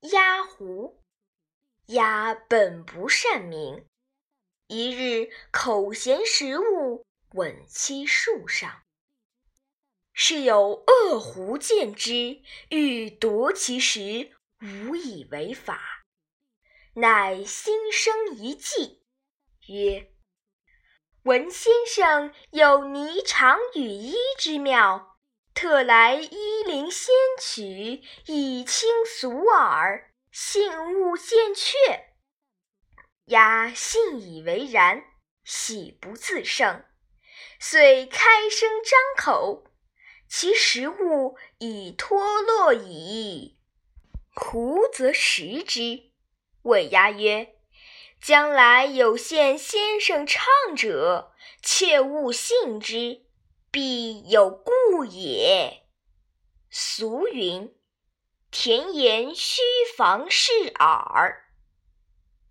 鸭胡。鸭本不善鸣，一日口衔食物，吻栖树上。是有恶狐见之，欲夺其食，无以为法，乃心生一计，曰：“闻先生有霓裳羽衣之妙，特来依林仙曲，以清俗耳。”信物见却，鸭信以为然，喜不自胜，遂开声张口，其食物已脱落矣。胡则食之，谓鸭曰：“将来有见先生唱者，切勿信之，必有故故也。”俗云。田言须防是耳。